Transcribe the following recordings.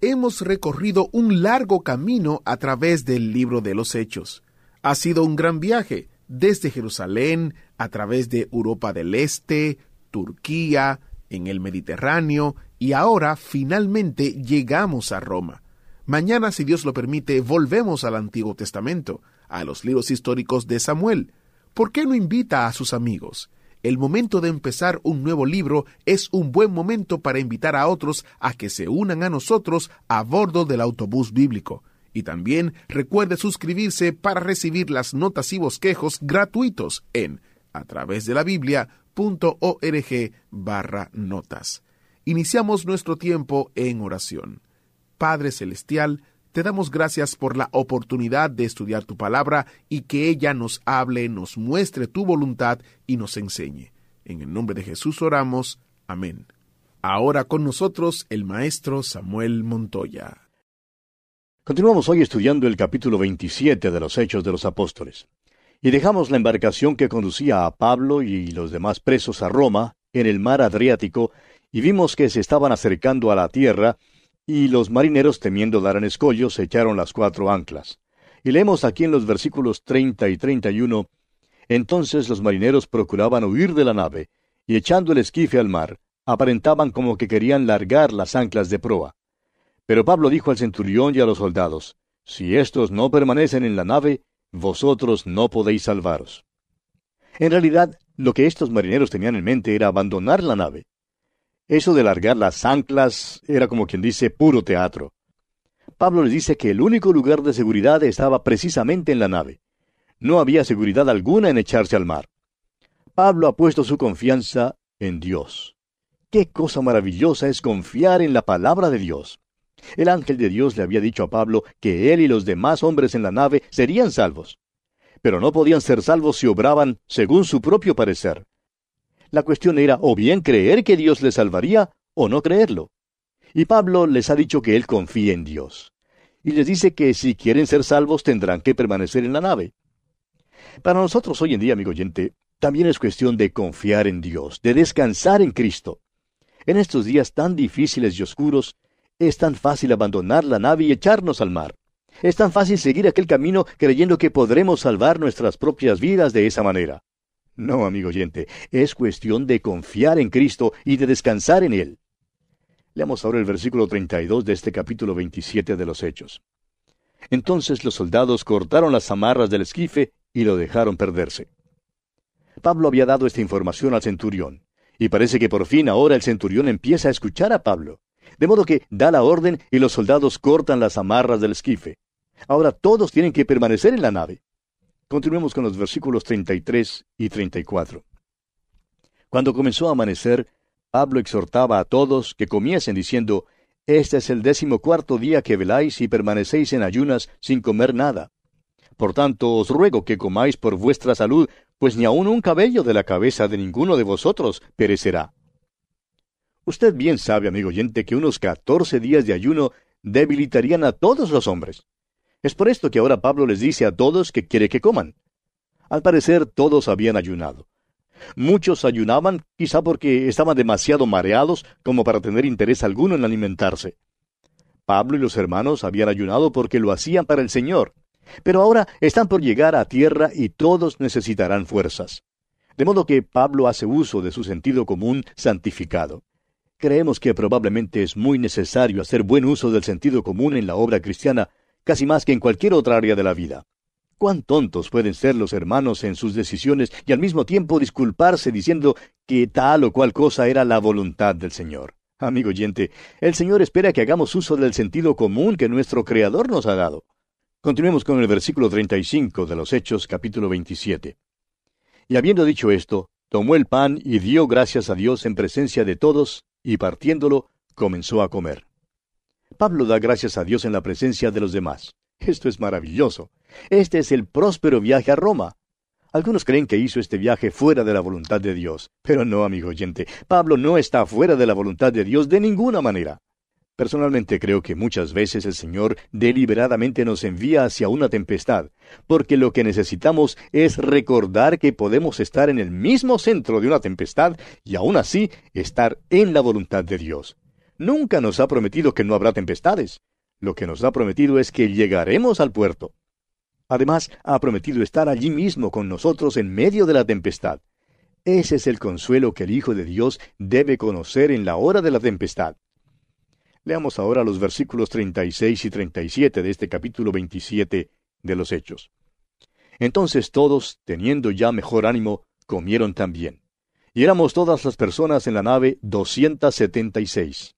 Hemos recorrido un largo camino a través del libro de los Hechos. Ha sido un gran viaje desde Jerusalén, a través de Europa del Este, Turquía, en el Mediterráneo y ahora finalmente llegamos a Roma. Mañana, si Dios lo permite, volvemos al Antiguo Testamento, a los libros históricos de Samuel. ¿Por qué no invita a sus amigos? El momento de empezar un nuevo libro es un buen momento para invitar a otros a que se unan a nosotros a bordo del autobús bíblico. Y también recuerde suscribirse para recibir las notas y bosquejos gratuitos en a través de la biblia.org barra notas. Iniciamos nuestro tiempo en oración. Padre Celestial, te damos gracias por la oportunidad de estudiar tu palabra y que ella nos hable, nos muestre tu voluntad y nos enseñe. En el nombre de Jesús oramos. Amén. Ahora con nosotros el maestro Samuel Montoya. Continuamos hoy estudiando el capítulo 27 de los Hechos de los Apóstoles. Y dejamos la embarcación que conducía a Pablo y los demás presos a Roma, en el mar Adriático, y vimos que se estaban acercando a la tierra, y los marineros, temiendo dar en escollos, echaron las cuatro anclas. Y leemos aquí en los versículos 30 y 31, Entonces los marineros procuraban huir de la nave, y echando el esquife al mar, aparentaban como que querían largar las anclas de proa. Pero Pablo dijo al centurión y a los soldados, Si estos no permanecen en la nave, vosotros no podéis salvaros. En realidad, lo que estos marineros tenían en mente era abandonar la nave. Eso de largar las anclas era como quien dice puro teatro. Pablo les dice que el único lugar de seguridad estaba precisamente en la nave. No había seguridad alguna en echarse al mar. Pablo ha puesto su confianza en Dios. Qué cosa maravillosa es confiar en la palabra de Dios. El ángel de Dios le había dicho a Pablo que él y los demás hombres en la nave serían salvos. Pero no podían ser salvos si obraban según su propio parecer. La cuestión era o bien creer que Dios les salvaría o no creerlo. Y Pablo les ha dicho que él confía en Dios. Y les dice que si quieren ser salvos tendrán que permanecer en la nave. Para nosotros hoy en día, amigo oyente, también es cuestión de confiar en Dios, de descansar en Cristo. En estos días tan difíciles y oscuros, es tan fácil abandonar la nave y echarnos al mar. Es tan fácil seguir aquel camino creyendo que podremos salvar nuestras propias vidas de esa manera. No, amigo oyente, es cuestión de confiar en Cristo y de descansar en Él. Leamos ahora el versículo 32 de este capítulo 27 de los Hechos. Entonces los soldados cortaron las amarras del esquife y lo dejaron perderse. Pablo había dado esta información al centurión, y parece que por fin ahora el centurión empieza a escuchar a Pablo. De modo que da la orden y los soldados cortan las amarras del esquife. Ahora todos tienen que permanecer en la nave. Continuemos con los versículos 33 y 34. Cuando comenzó a amanecer, Pablo exhortaba a todos que comiesen diciendo, Este es el décimo cuarto día que veláis y permanecéis en ayunas sin comer nada. Por tanto, os ruego que comáis por vuestra salud, pues ni aun un cabello de la cabeza de ninguno de vosotros perecerá. Usted bien sabe, amigo oyente, que unos catorce días de ayuno debilitarían a todos los hombres. Es por esto que ahora Pablo les dice a todos que quiere que coman. Al parecer todos habían ayunado. Muchos ayunaban quizá porque estaban demasiado mareados como para tener interés alguno en alimentarse. Pablo y los hermanos habían ayunado porque lo hacían para el Señor. Pero ahora están por llegar a tierra y todos necesitarán fuerzas. De modo que Pablo hace uso de su sentido común santificado. Creemos que probablemente es muy necesario hacer buen uso del sentido común en la obra cristiana, casi más que en cualquier otra área de la vida. Cuán tontos pueden ser los hermanos en sus decisiones y al mismo tiempo disculparse diciendo que tal o cual cosa era la voluntad del Señor. Amigo oyente, el Señor espera que hagamos uso del sentido común que nuestro Creador nos ha dado. Continuemos con el versículo 35 de los Hechos capítulo 27. Y habiendo dicho esto, tomó el pan y dio gracias a Dios en presencia de todos, y partiéndolo, comenzó a comer. Pablo da gracias a Dios en la presencia de los demás. Esto es maravilloso. Este es el próspero viaje a Roma. Algunos creen que hizo este viaje fuera de la voluntad de Dios, pero no, amigo oyente, Pablo no está fuera de la voluntad de Dios de ninguna manera. Personalmente creo que muchas veces el Señor deliberadamente nos envía hacia una tempestad, porque lo que necesitamos es recordar que podemos estar en el mismo centro de una tempestad y aún así estar en la voluntad de Dios. Nunca nos ha prometido que no habrá tempestades. Lo que nos ha prometido es que llegaremos al puerto. Además, ha prometido estar allí mismo con nosotros en medio de la tempestad. Ese es el consuelo que el Hijo de Dios debe conocer en la hora de la tempestad. Leamos ahora los versículos 36 y 37 de este capítulo 27 de los Hechos. Entonces todos, teniendo ya mejor ánimo, comieron también. Y éramos todas las personas en la nave doscientas setenta y seis.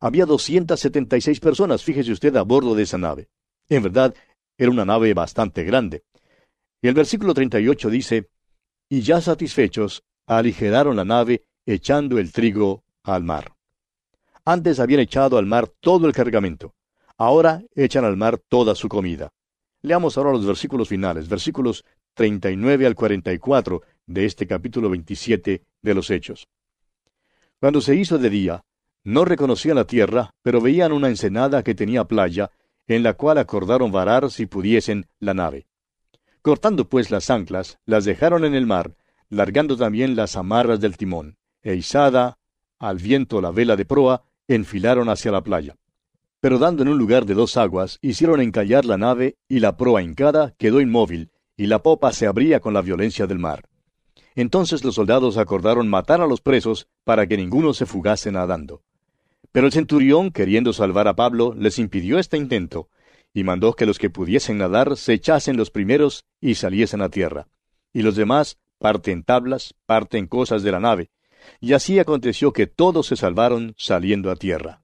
Había doscientas setenta y seis personas, fíjese usted, a bordo de esa nave. En verdad, era una nave bastante grande. Y el versículo 38 dice, Y ya satisfechos, aligeraron la nave, echando el trigo al mar. Antes habían echado al mar todo el cargamento. Ahora echan al mar toda su comida. Leamos ahora los versículos finales, versículos 39 al 44 de este capítulo 27 de los Hechos. Cuando se hizo de día, no reconocían la tierra, pero veían una ensenada que tenía playa, en la cual acordaron varar si pudiesen la nave. Cortando pues las anclas, las dejaron en el mar, largando también las amarras del timón, e izada al viento la vela de proa, enfilaron hacia la playa. Pero dando en un lugar de dos aguas, hicieron encallar la nave, y la proa hincada quedó inmóvil, y la popa se abría con la violencia del mar. Entonces los soldados acordaron matar a los presos para que ninguno se fugase nadando. Pero el centurión, queriendo salvar a Pablo, les impidió este intento, y mandó que los que pudiesen nadar se echasen los primeros y saliesen a tierra, y los demás parte en tablas, parte en cosas de la nave, y así aconteció que todos se salvaron saliendo a tierra.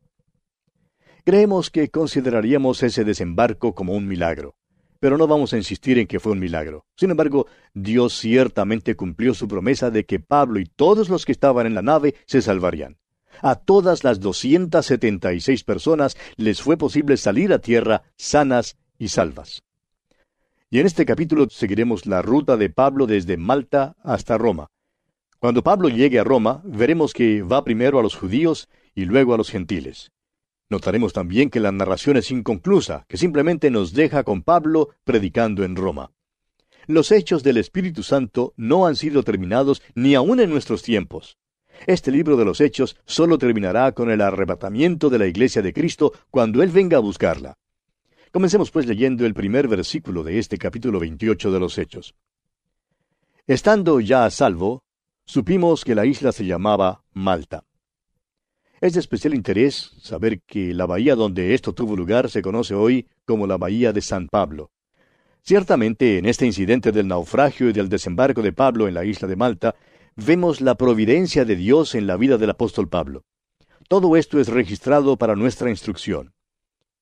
Creemos que consideraríamos ese desembarco como un milagro, pero no vamos a insistir en que fue un milagro. Sin embargo, Dios ciertamente cumplió su promesa de que Pablo y todos los que estaban en la nave se salvarían. A todas las 276 personas les fue posible salir a tierra sanas y salvas. Y en este capítulo seguiremos la ruta de Pablo desde Malta hasta Roma. Cuando Pablo llegue a Roma, veremos que va primero a los judíos y luego a los gentiles. Notaremos también que la narración es inconclusa, que simplemente nos deja con Pablo predicando en Roma. Los hechos del Espíritu Santo no han sido terminados ni aun en nuestros tiempos. Este libro de los Hechos solo terminará con el arrebatamiento de la Iglesia de Cristo cuando Él venga a buscarla. Comencemos pues leyendo el primer versículo de este capítulo 28 de los Hechos. Estando ya a salvo, supimos que la isla se llamaba Malta. Es de especial interés saber que la bahía donde esto tuvo lugar se conoce hoy como la bahía de San Pablo. Ciertamente, en este incidente del naufragio y del desembarco de Pablo en la isla de Malta, vemos la providencia de Dios en la vida del apóstol Pablo. Todo esto es registrado para nuestra instrucción.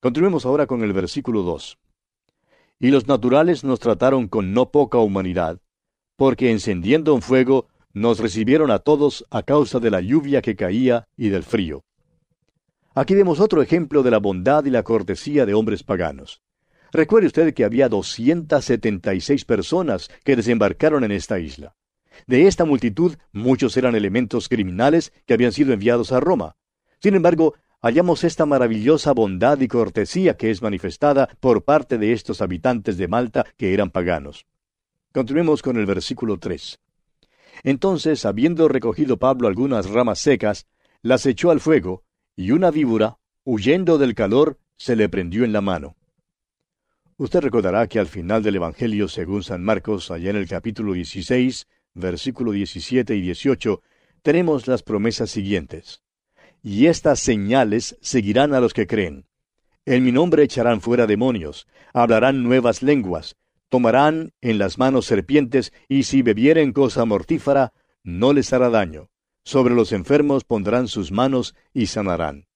Continuemos ahora con el versículo 2. Y los naturales nos trataron con no poca humanidad, porque encendiendo un fuego nos recibieron a todos a causa de la lluvia que caía y del frío. Aquí vemos otro ejemplo de la bondad y la cortesía de hombres paganos. Recuerde usted que había 276 personas que desembarcaron en esta isla. De esta multitud, muchos eran elementos criminales que habían sido enviados a Roma. Sin embargo, hallamos esta maravillosa bondad y cortesía que es manifestada por parte de estos habitantes de Malta que eran paganos. Continuemos con el versículo 3. Entonces, habiendo recogido Pablo algunas ramas secas, las echó al fuego, y una víbora, huyendo del calor, se le prendió en la mano. Usted recordará que al final del Evangelio según San Marcos, allá en el capítulo 16, versículo 17 y 18, tenemos las promesas siguientes. Y estas señales seguirán a los que creen. En mi nombre echarán fuera demonios, hablarán nuevas lenguas, tomarán en las manos serpientes, y si bebieren cosa mortífera, no les hará daño. Sobre los enfermos pondrán sus manos y sanarán.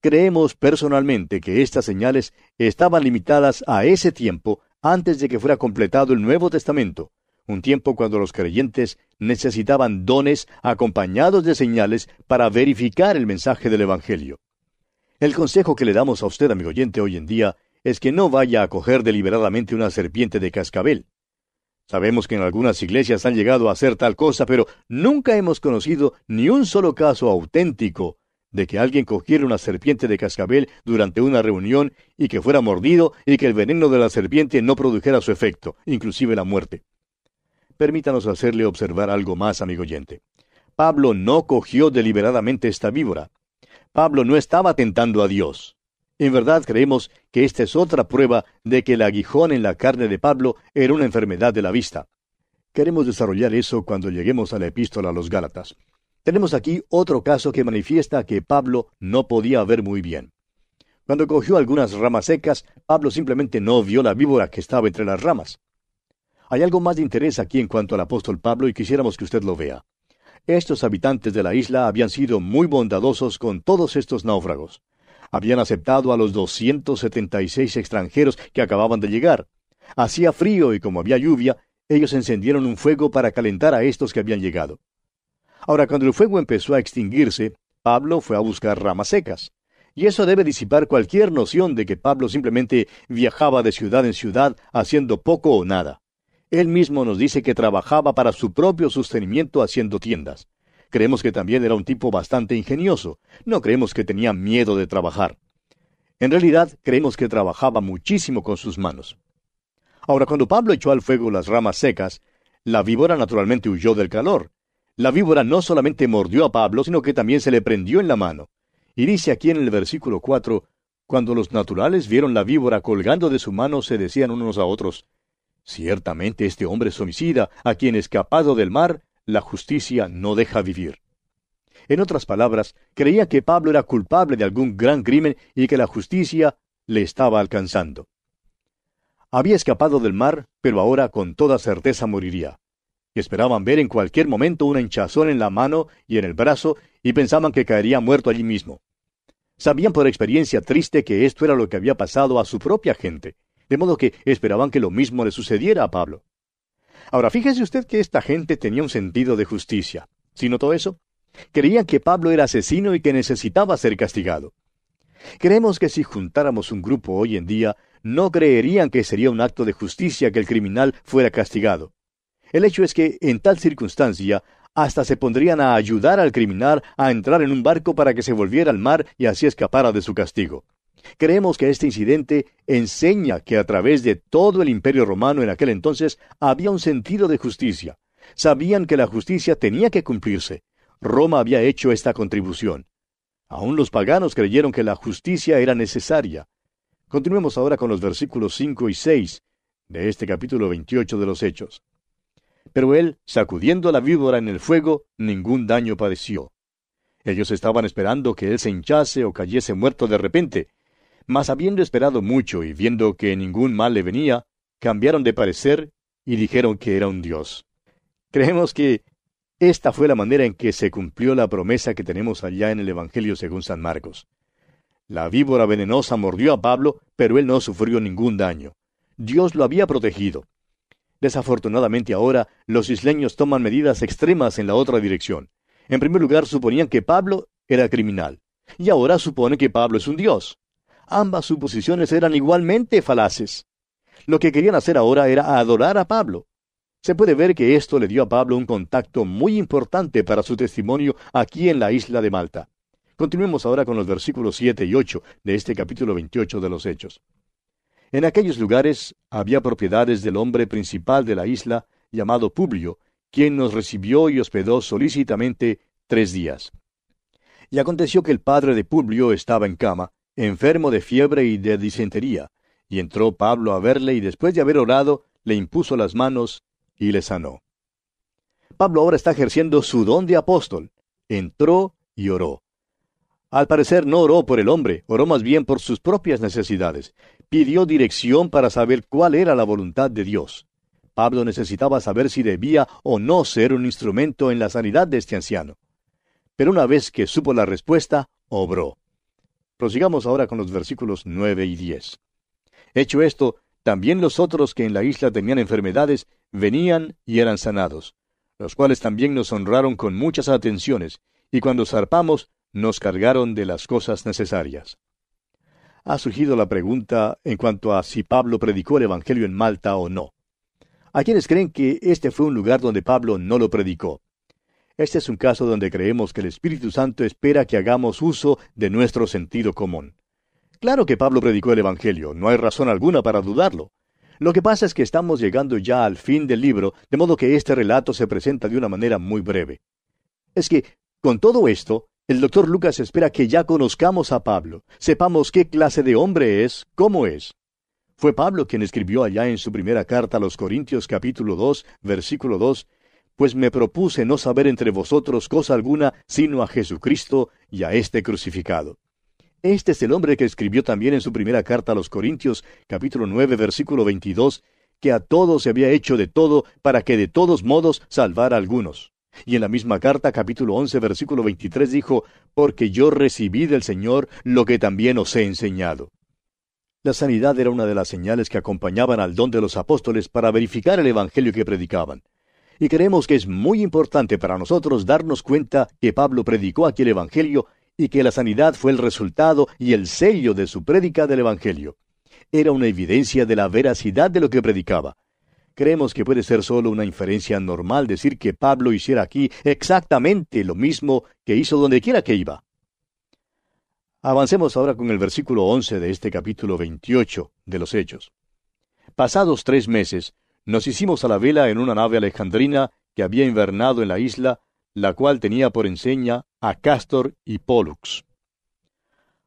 Creemos personalmente que estas señales estaban limitadas a ese tiempo antes de que fuera completado el Nuevo Testamento, un tiempo cuando los creyentes necesitaban dones acompañados de señales para verificar el mensaje del Evangelio. El consejo que le damos a usted, amigo oyente, hoy en día es que no vaya a coger deliberadamente una serpiente de cascabel. Sabemos que en algunas iglesias han llegado a hacer tal cosa, pero nunca hemos conocido ni un solo caso auténtico de que alguien cogiera una serpiente de cascabel durante una reunión y que fuera mordido y que el veneno de la serpiente no produjera su efecto, inclusive la muerte. Permítanos hacerle observar algo más, amigo oyente. Pablo no cogió deliberadamente esta víbora. Pablo no estaba tentando a Dios. En verdad creemos que esta es otra prueba de que el aguijón en la carne de Pablo era una enfermedad de la vista. Queremos desarrollar eso cuando lleguemos a la epístola a los Gálatas. Tenemos aquí otro caso que manifiesta que Pablo no podía ver muy bien. Cuando cogió algunas ramas secas, Pablo simplemente no vio la víbora que estaba entre las ramas. Hay algo más de interés aquí en cuanto al apóstol Pablo y quisiéramos que usted lo vea. Estos habitantes de la isla habían sido muy bondadosos con todos estos náufragos. Habían aceptado a los 276 extranjeros que acababan de llegar. Hacía frío y como había lluvia, ellos encendieron un fuego para calentar a estos que habían llegado. Ahora, cuando el fuego empezó a extinguirse, Pablo fue a buscar ramas secas. Y eso debe disipar cualquier noción de que Pablo simplemente viajaba de ciudad en ciudad haciendo poco o nada. Él mismo nos dice que trabajaba para su propio sostenimiento haciendo tiendas. Creemos que también era un tipo bastante ingenioso. No creemos que tenía miedo de trabajar. En realidad, creemos que trabajaba muchísimo con sus manos. Ahora, cuando Pablo echó al fuego las ramas secas, la víbora naturalmente huyó del calor, la víbora no solamente mordió a Pablo, sino que también se le prendió en la mano. Y dice aquí en el versículo 4, cuando los naturales vieron la víbora colgando de su mano, se decían unos a otros, Ciertamente este hombre es homicida, a quien escapado del mar, la justicia no deja vivir. En otras palabras, creía que Pablo era culpable de algún gran crimen y que la justicia le estaba alcanzando. Había escapado del mar, pero ahora con toda certeza moriría esperaban ver en cualquier momento una hinchazón en la mano y en el brazo y pensaban que caería muerto allí mismo. Sabían por experiencia triste que esto era lo que había pasado a su propia gente, de modo que esperaban que lo mismo le sucediera a Pablo. Ahora fíjese usted que esta gente tenía un sentido de justicia. ¿Sí notó eso? Creían que Pablo era asesino y que necesitaba ser castigado. Creemos que si juntáramos un grupo hoy en día, no creerían que sería un acto de justicia que el criminal fuera castigado. El hecho es que, en tal circunstancia, hasta se pondrían a ayudar al criminal a entrar en un barco para que se volviera al mar y así escapara de su castigo. Creemos que este incidente enseña que a través de todo el imperio romano en aquel entonces había un sentido de justicia. Sabían que la justicia tenía que cumplirse. Roma había hecho esta contribución. Aún los paganos creyeron que la justicia era necesaria. Continuemos ahora con los versículos 5 y 6 de este capítulo 28 de los Hechos. Pero él, sacudiendo la víbora en el fuego, ningún daño padeció. Ellos estaban esperando que él se hinchase o cayese muerto de repente, mas habiendo esperado mucho y viendo que ningún mal le venía, cambiaron de parecer y dijeron que era un dios. Creemos que esta fue la manera en que se cumplió la promesa que tenemos allá en el Evangelio según San Marcos. La víbora venenosa mordió a Pablo, pero él no sufrió ningún daño. Dios lo había protegido. Desafortunadamente ahora los isleños toman medidas extremas en la otra dirección. En primer lugar suponían que Pablo era criminal, y ahora supone que Pablo es un dios. Ambas suposiciones eran igualmente falaces. Lo que querían hacer ahora era adorar a Pablo. Se puede ver que esto le dio a Pablo un contacto muy importante para su testimonio aquí en la isla de Malta. Continuemos ahora con los versículos 7 y 8 de este capítulo 28 de los Hechos. En aquellos lugares había propiedades del hombre principal de la isla, llamado Publio, quien nos recibió y hospedó solícitamente tres días. Y aconteció que el padre de Publio estaba en cama, enfermo de fiebre y de disentería, y entró Pablo a verle y después de haber orado, le impuso las manos y le sanó. Pablo ahora está ejerciendo su don de apóstol. Entró y oró. Al parecer no oró por el hombre, oró más bien por sus propias necesidades. Pidió dirección para saber cuál era la voluntad de Dios. Pablo necesitaba saber si debía o no ser un instrumento en la sanidad de este anciano. Pero una vez que supo la respuesta, obró. Prosigamos ahora con los versículos nueve y diez. Hecho esto, también los otros que en la isla tenían enfermedades venían y eran sanados, los cuales también nos honraron con muchas atenciones, y cuando zarpamos nos cargaron de las cosas necesarias. ha surgido la pregunta en cuanto a si Pablo predicó el Evangelio en Malta o no. Hay quienes creen que este fue un lugar donde Pablo no lo predicó. Este es un caso donde creemos que el Espíritu Santo espera que hagamos uso de nuestro sentido común. Claro que Pablo predicó el Evangelio, no hay razón alguna para dudarlo. Lo que pasa es que estamos llegando ya al fin del libro, de modo que este relato se presenta de una manera muy breve. Es que, con todo esto, el doctor Lucas espera que ya conozcamos a Pablo, sepamos qué clase de hombre es, cómo es. Fue Pablo quien escribió allá en su primera carta a los Corintios capítulo 2, versículo 2, Pues me propuse no saber entre vosotros cosa alguna sino a Jesucristo y a este crucificado. Este es el hombre que escribió también en su primera carta a los Corintios capítulo 9, versículo 22, que a todos se había hecho de todo para que de todos modos salvara a algunos. Y en la misma carta, capítulo 11, versículo 23, dijo, Porque yo recibí del Señor lo que también os he enseñado. La sanidad era una de las señales que acompañaban al don de los apóstoles para verificar el Evangelio que predicaban. Y creemos que es muy importante para nosotros darnos cuenta que Pablo predicó aquel Evangelio y que la sanidad fue el resultado y el sello de su prédica del Evangelio. Era una evidencia de la veracidad de lo que predicaba. Creemos que puede ser solo una inferencia normal decir que Pablo hiciera aquí exactamente lo mismo que hizo donde quiera que iba. Avancemos ahora con el versículo 11 de este capítulo 28 de los Hechos. Pasados tres meses, nos hicimos a la vela en una nave alejandrina que había invernado en la isla, la cual tenía por enseña a Castor y Pollux.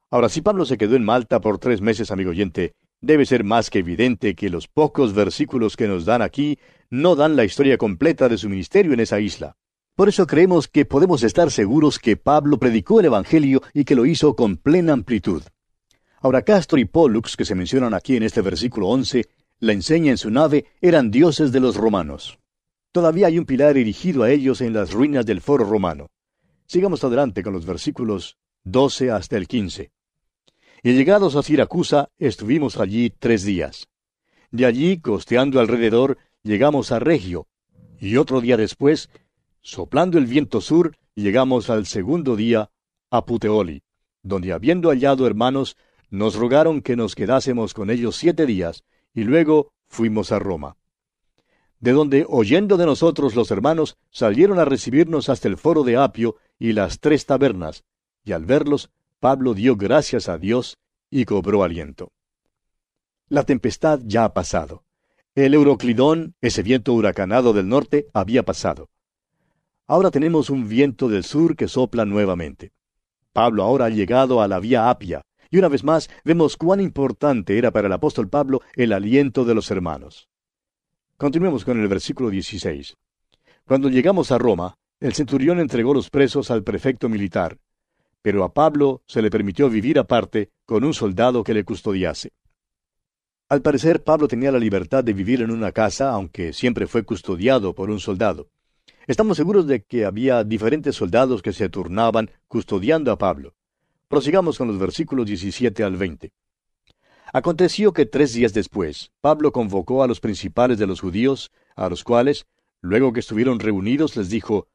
Ahora, si Pablo se quedó en Malta por tres meses, amigo oyente, debe ser más que evidente que los pocos versículos que nos dan aquí no dan la historia completa de su ministerio en esa isla. Por eso creemos que podemos estar seguros que Pablo predicó el Evangelio y que lo hizo con plena amplitud. Ahora Castro y Pollux, que se mencionan aquí en este versículo 11, la enseña en su nave, eran dioses de los romanos. Todavía hay un pilar erigido a ellos en las ruinas del foro romano. Sigamos adelante con los versículos 12 hasta el 15. Y llegados a Siracusa, estuvimos allí tres días. De allí, costeando alrededor, llegamos a Regio, y otro día después Soplando el viento sur, llegamos al segundo día a Puteoli, donde habiendo hallado hermanos, nos rogaron que nos quedásemos con ellos siete días, y luego fuimos a Roma. De donde, oyendo de nosotros los hermanos, salieron a recibirnos hasta el foro de Apio y las tres tabernas, y al verlos, Pablo dio gracias a Dios y cobró aliento. La tempestad ya ha pasado. El Euroclidón, ese viento huracanado del norte, había pasado. Ahora tenemos un viento del sur que sopla nuevamente. Pablo ahora ha llegado a la vía Apia, y una vez más vemos cuán importante era para el apóstol Pablo el aliento de los hermanos. Continuemos con el versículo 16. Cuando llegamos a Roma, el centurión entregó los presos al prefecto militar, pero a Pablo se le permitió vivir aparte con un soldado que le custodiase. Al parecer, Pablo tenía la libertad de vivir en una casa, aunque siempre fue custodiado por un soldado. Estamos seguros de que había diferentes soldados que se turnaban custodiando a Pablo. Prosigamos con los versículos 17 al 20. Aconteció que tres días después, Pablo convocó a los principales de los judíos, a los cuales, luego que estuvieron reunidos, les dijo,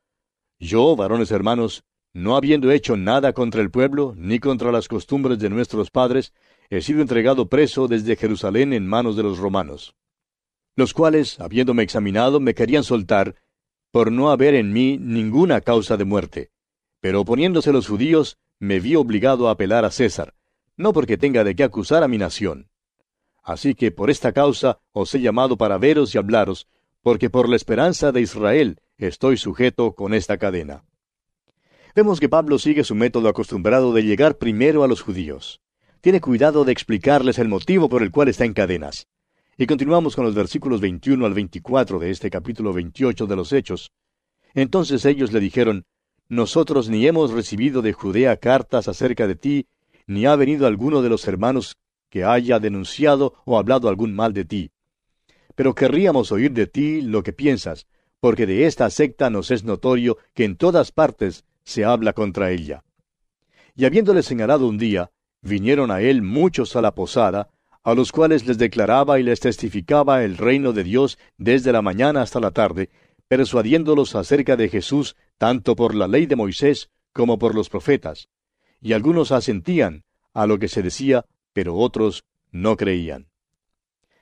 Yo, varones hermanos, no habiendo hecho nada contra el pueblo, ni contra las costumbres de nuestros padres, he sido entregado preso desde Jerusalén en manos de los romanos. Los cuales, habiéndome examinado, me querían soltar, por no haber en mí ninguna causa de muerte. Pero oponiéndose los judíos, me vi obligado a apelar a César, no porque tenga de qué acusar a mi nación. Así que por esta causa os he llamado para veros y hablaros, porque por la esperanza de Israel estoy sujeto con esta cadena. Vemos que Pablo sigue su método acostumbrado de llegar primero a los judíos. Tiene cuidado de explicarles el motivo por el cual está en cadenas. Y continuamos con los versículos 21 al 24 de este capítulo 28 de los Hechos. Entonces ellos le dijeron, Nosotros ni hemos recibido de Judea cartas acerca de ti, ni ha venido alguno de los hermanos que haya denunciado o hablado algún mal de ti. Pero querríamos oír de ti lo que piensas, porque de esta secta nos es notorio que en todas partes se habla contra ella. Y habiéndole señalado un día, vinieron a él muchos a la posada, a los cuales les declaraba y les testificaba el reino de Dios desde la mañana hasta la tarde, persuadiéndolos acerca de Jesús tanto por la ley de Moisés como por los profetas. Y algunos asentían a lo que se decía, pero otros no creían.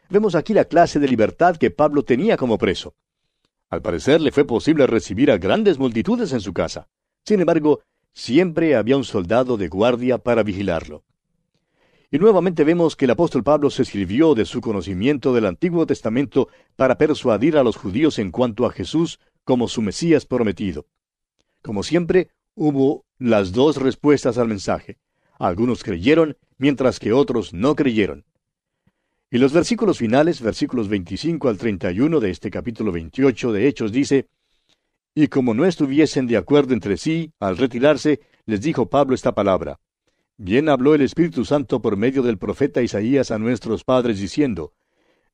Vemos aquí la clase de libertad que Pablo tenía como preso. Al parecer le fue posible recibir a grandes multitudes en su casa. Sin embargo, siempre había un soldado de guardia para vigilarlo. Y nuevamente vemos que el apóstol Pablo se sirvió de su conocimiento del Antiguo Testamento para persuadir a los judíos en cuanto a Jesús como su Mesías prometido. Como siempre, hubo las dos respuestas al mensaje. Algunos creyeron, mientras que otros no creyeron. Y los versículos finales, versículos 25 al 31 de este capítulo 28 de Hechos, dice, Y como no estuviesen de acuerdo entre sí, al retirarse, les dijo Pablo esta palabra. Bien habló el Espíritu Santo por medio del profeta Isaías a nuestros padres, diciendo,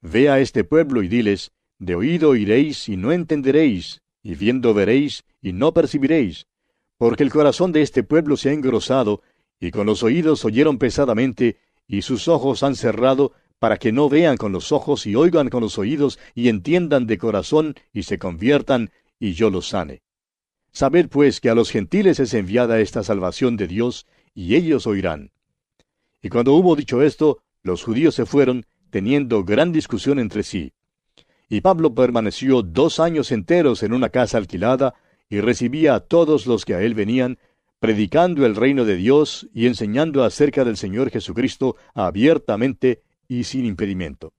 Ve a este pueblo y diles, De oído oiréis y no entenderéis, y viendo veréis y no percibiréis, porque el corazón de este pueblo se ha engrosado, y con los oídos oyeron pesadamente, y sus ojos han cerrado, para que no vean con los ojos y oigan con los oídos y entiendan de corazón y se conviertan y yo los sane. Sabed pues que a los gentiles es enviada esta salvación de Dios, y ellos oirán. Y cuando hubo dicho esto, los judíos se fueron, teniendo gran discusión entre sí. Y Pablo permaneció dos años enteros en una casa alquilada, y recibía a todos los que a él venían, predicando el reino de Dios y enseñando acerca del Señor Jesucristo abiertamente y sin impedimento.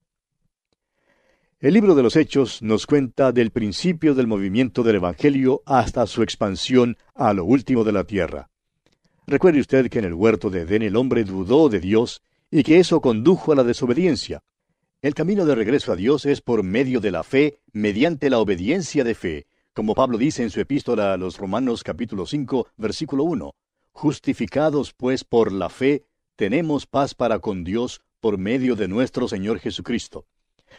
El libro de los Hechos nos cuenta del principio del movimiento del Evangelio hasta su expansión a lo último de la tierra. Recuerde usted que en el huerto de Edén el hombre dudó de Dios y que eso condujo a la desobediencia. El camino de regreso a Dios es por medio de la fe, mediante la obediencia de fe, como Pablo dice en su epístola a los Romanos capítulo 5, versículo 1. Justificados pues por la fe, tenemos paz para con Dios por medio de nuestro Señor Jesucristo.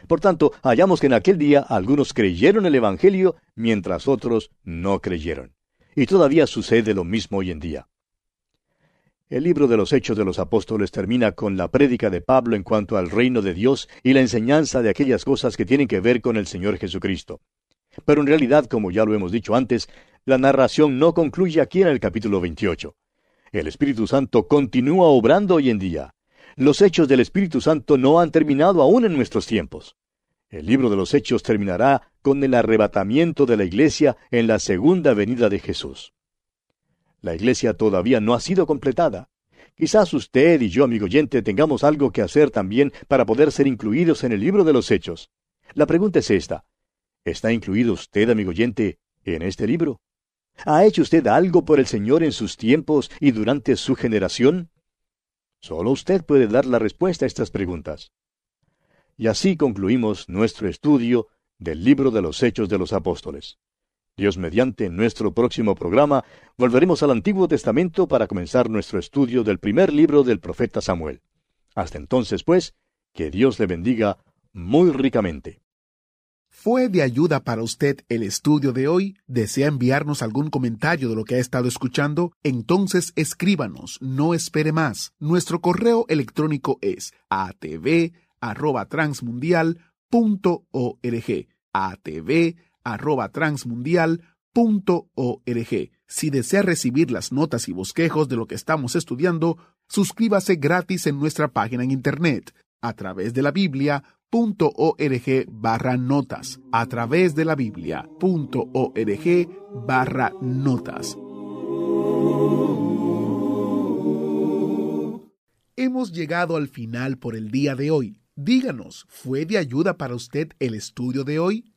Por tanto, hallamos que en aquel día algunos creyeron el Evangelio, mientras otros no creyeron. Y todavía sucede lo mismo hoy en día. El libro de los Hechos de los Apóstoles termina con la prédica de Pablo en cuanto al reino de Dios y la enseñanza de aquellas cosas que tienen que ver con el Señor Jesucristo. Pero en realidad, como ya lo hemos dicho antes, la narración no concluye aquí en el capítulo 28. El Espíritu Santo continúa obrando hoy en día. Los hechos del Espíritu Santo no han terminado aún en nuestros tiempos. El libro de los hechos terminará con el arrebatamiento de la iglesia en la segunda venida de Jesús. La iglesia todavía no ha sido completada. Quizás usted y yo, amigo oyente, tengamos algo que hacer también para poder ser incluidos en el libro de los hechos. La pregunta es esta. ¿Está incluido usted, amigo oyente, en este libro? ¿Ha hecho usted algo por el Señor en sus tiempos y durante su generación? Solo usted puede dar la respuesta a estas preguntas. Y así concluimos nuestro estudio del libro de los Hechos de los Apóstoles. Dios mediante, nuestro próximo programa volveremos al Antiguo Testamento para comenzar nuestro estudio del primer libro del profeta Samuel. Hasta entonces, pues, que Dios le bendiga muy ricamente. ¿Fue de ayuda para usted el estudio de hoy? ¿Desea enviarnos algún comentario de lo que ha estado escuchando? Entonces escríbanos, no espere más. Nuestro correo electrónico es atv@transmundial.org. atv@transmundial.org. Si desea recibir las notas y bosquejos de lo que estamos estudiando, suscríbase gratis en nuestra página en internet a través de la Biblia .org barra notas a través de la Biblia.org barra notas. Hemos llegado al final por el día de hoy. Díganos, ¿fue de ayuda para usted el estudio de hoy?